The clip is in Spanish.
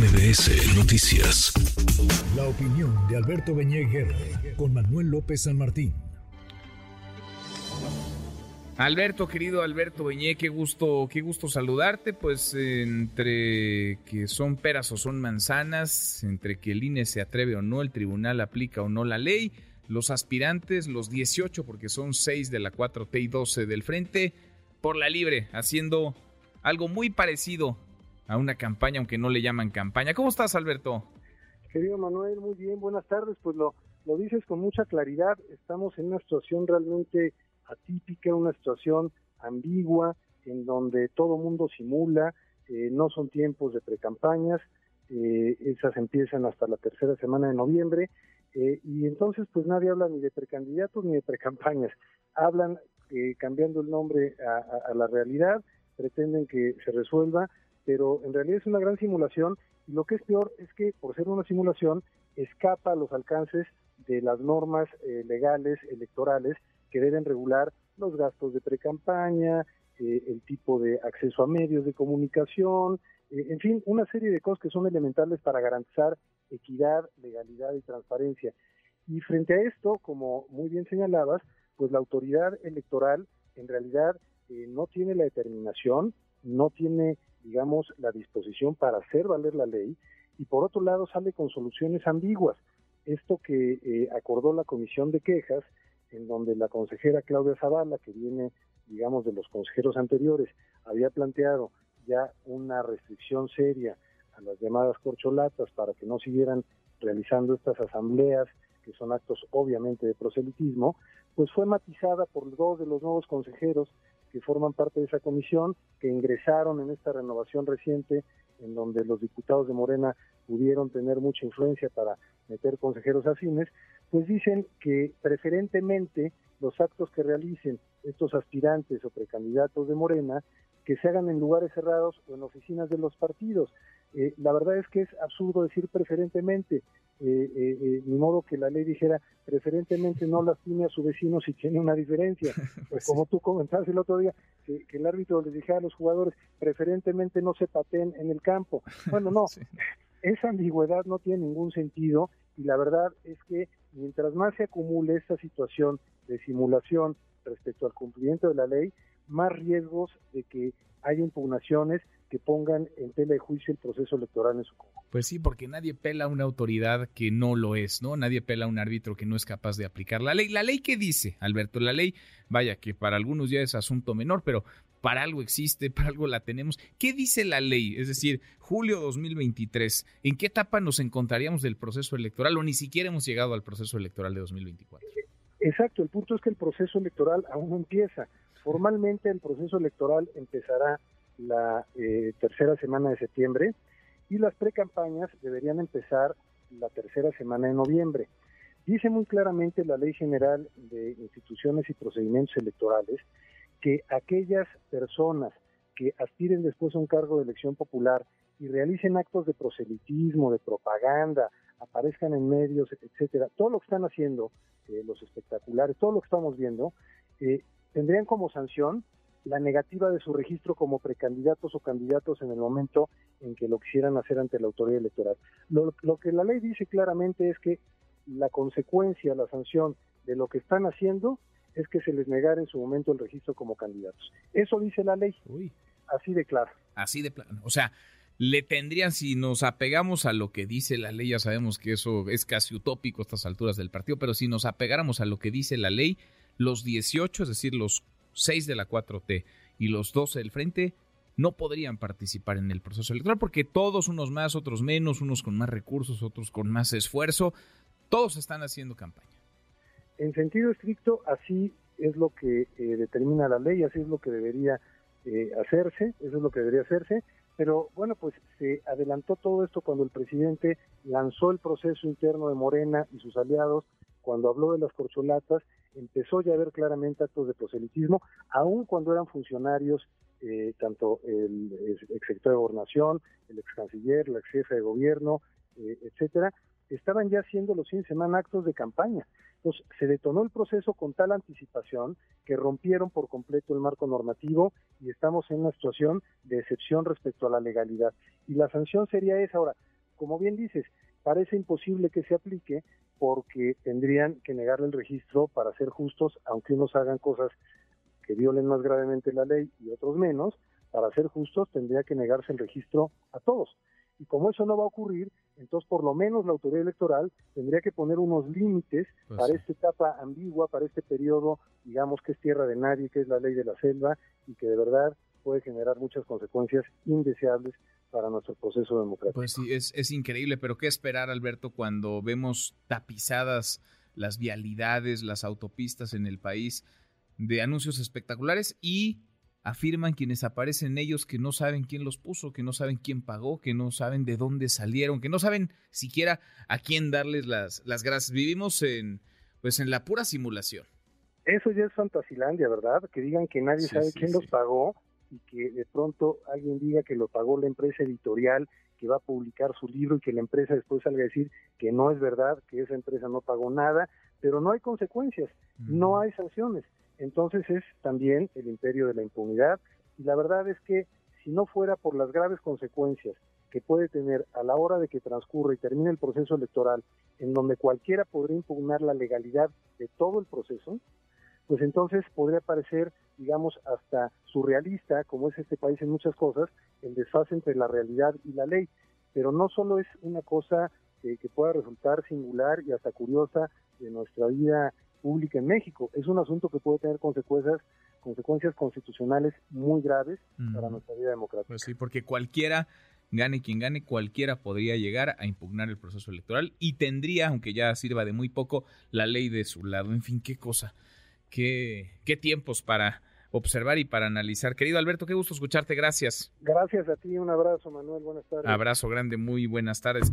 MBS Noticias. La opinión de Alberto Beñé con Manuel López San Martín. Alberto, querido Alberto Beñé, qué gusto, qué gusto saludarte. Pues entre que son peras o son manzanas, entre que el INE se atreve o no, el tribunal aplica o no la ley, los aspirantes, los 18, porque son 6 de la 4T y 12 del frente, por la libre, haciendo algo muy parecido a una campaña, aunque no le llaman campaña. ¿Cómo estás, Alberto? Querido Manuel, muy bien, buenas tardes. Pues lo, lo dices con mucha claridad. Estamos en una situación realmente atípica, una situación ambigua, en donde todo mundo simula, eh, no son tiempos de precampañas, eh, esas empiezan hasta la tercera semana de noviembre, eh, y entonces pues nadie habla ni de precandidatos ni de precampañas, hablan cambiando el nombre a la realidad, pretenden que se resuelva pero en realidad es una gran simulación y lo que es peor es que por ser una simulación escapa a los alcances de las normas eh, legales electorales que deben regular los gastos de precampaña, eh, el tipo de acceso a medios de comunicación, eh, en fin, una serie de cosas que son elementales para garantizar equidad, legalidad y transparencia. Y frente a esto, como muy bien señalabas, pues la autoridad electoral en realidad no tiene la determinación, no tiene digamos, la disposición para hacer valer la ley y por otro lado sale con soluciones ambiguas. Esto que eh, acordó la Comisión de Quejas, en donde la consejera Claudia Zavala, que viene, digamos, de los consejeros anteriores, había planteado ya una restricción seria a las llamadas corcholatas para que no siguieran realizando estas asambleas, que son actos obviamente de proselitismo, pues fue matizada por dos de los nuevos consejeros que forman parte de esa comisión, que ingresaron en esta renovación reciente, en donde los diputados de Morena pudieron tener mucha influencia para meter consejeros afines, pues dicen que preferentemente los actos que realicen estos aspirantes o precandidatos de Morena, que se hagan en lugares cerrados o en oficinas de los partidos. Eh, la verdad es que es absurdo decir preferentemente, eh, eh, ni modo que la ley dijera preferentemente no lastime a su vecino si tiene una diferencia. Pues como tú comentaste el otro día, que, el árbitro les dijera a los jugadores preferentemente no se pateen en el campo. Bueno, no, esa ambigüedad no tiene ningún sentido y la verdad es que mientras más se acumule esta situación de simulación respecto al cumplimiento de la ley, más riesgos de que haya impugnaciones que pongan en tela de juicio el proceso electoral en su conjunto. Pues sí, porque nadie pela a una autoridad que no lo es, ¿no? Nadie pela a un árbitro que no es capaz de aplicar la ley. ¿La ley qué dice, Alberto? La ley, vaya, que para algunos ya es asunto menor, pero para algo existe, para algo la tenemos. ¿Qué dice la ley? Es decir, julio 2023, ¿en qué etapa nos encontraríamos del proceso electoral o ni siquiera hemos llegado al proceso electoral de 2024? Exacto, el punto es que el proceso electoral aún no empieza. Formalmente el proceso electoral empezará la eh, tercera semana de septiembre y las precampañas deberían empezar la tercera semana de noviembre. Dice muy claramente la Ley General de Instituciones y Procedimientos Electorales que aquellas personas que aspiren después a un cargo de elección popular y realicen actos de proselitismo, de propaganda, aparezcan en medios, etcétera, todo lo que están haciendo, eh, los espectaculares, todo lo que estamos viendo, eh, tendrían como sanción la negativa de su registro como precandidatos o candidatos en el momento en que lo quisieran hacer ante la autoridad electoral. Lo, que la ley dice claramente es que la consecuencia, la sanción de lo que están haciendo es que se les negara en su momento el registro como candidatos. Eso dice la ley. Así de claro. Así de plano. O sea, le tendrían, si nos apegamos a lo que dice la ley, ya sabemos que eso es casi utópico a estas alturas del partido, pero si nos apegáramos a lo que dice la ley, los 18, es decir, los 6 de la 4T y los 12 del frente, no podrían participar en el proceso electoral porque todos, unos más, otros menos, unos con más recursos, otros con más esfuerzo, todos están haciendo campaña. En sentido estricto, así es lo que eh, determina la ley, así es lo que debería eh, hacerse, eso es lo que debería hacerse, pero bueno, pues se adelantó todo esto cuando el presidente lanzó el proceso interno de Morena y sus aliados, cuando habló de las corcholatas, empezó ya a ver claramente actos de proselitismo, aun cuando eran funcionarios, eh, tanto el, ex secretario de Gobernación, el ex canciller, la ex jefe de gobierno, eh, etcétera, estaban ya haciendo los fines de semana actos de campaña. Entonces, se detonó el proceso con tal anticipación que rompieron por completo el marco normativo y estamos en una situación de excepción respecto a la legalidad. Y la sanción sería esa. Ahora, como bien dices, parece imposible que se aplique porque tendrían que negarle el registro para ser justos, aunque unos hagan cosas que violen más gravemente la ley y otros menos, para ser justos tendría que negarse el registro a todos. Y como eso no va a ocurrir, entonces por lo menos la autoridad electoral tendría que poner unos límites Pues para sí. esta etapa ambigua, para este periodo, digamos que es tierra de nadie, que es la ley de la selva y que de verdad puede generar muchas consecuencias indeseables para nuestro proceso democrático. Pues sí, es, es increíble, pero ¿qué esperar, Alberto, cuando vemos tapizadas las vialidades, las autopistas en el país de anuncios espectaculares y afirman quienes aparecen en ellos que no saben quién los puso, que no saben quién pagó, que no saben de dónde salieron, que no saben siquiera a quién darles las, las gracias. Vivimos en, pues en la pura simulación. Eso ya es fantasilandia, ¿verdad? Que digan que nadie Sí, sabe sí, quién sí. los pagó y que de pronto alguien diga que lo pagó la empresa editorial que va a publicar su libro y que la empresa después salga a decir que no es verdad, que esa empresa no pagó nada, pero no hay consecuencias, no hay sanciones. Entonces es también el imperio de la impunidad y la verdad es que si no fuera por las graves consecuencias que puede tener a la hora de que transcurra y termine el proceso electoral, en donde cualquiera podría impugnar la legalidad de todo el proceso, pues entonces podría parecer, digamos, hasta surrealista, como es este país en muchas cosas, el desfase entre la realidad y la ley. Pero no solo es una cosa eh, que pueda resultar singular y hasta curiosa de nuestra vida pública en México, es un asunto que puede tener consecuencias, consecuencias constitucionales muy graves para Ujú. nuestra vida democrática. Pues sí, porque cualquiera, gane quien gane, cualquiera podría llegar a impugnar el proceso electoral y tendría, aunque ya sirva de muy poco, la ley de su lado. En fin, qué cosa, qué, qué tiempos para observar y para analizar. Querido Alberto, qué gusto escucharte, gracias. Gracias a ti, un abrazo Manuel, buenas tardes. Abrazo grande, muy buenas tardes.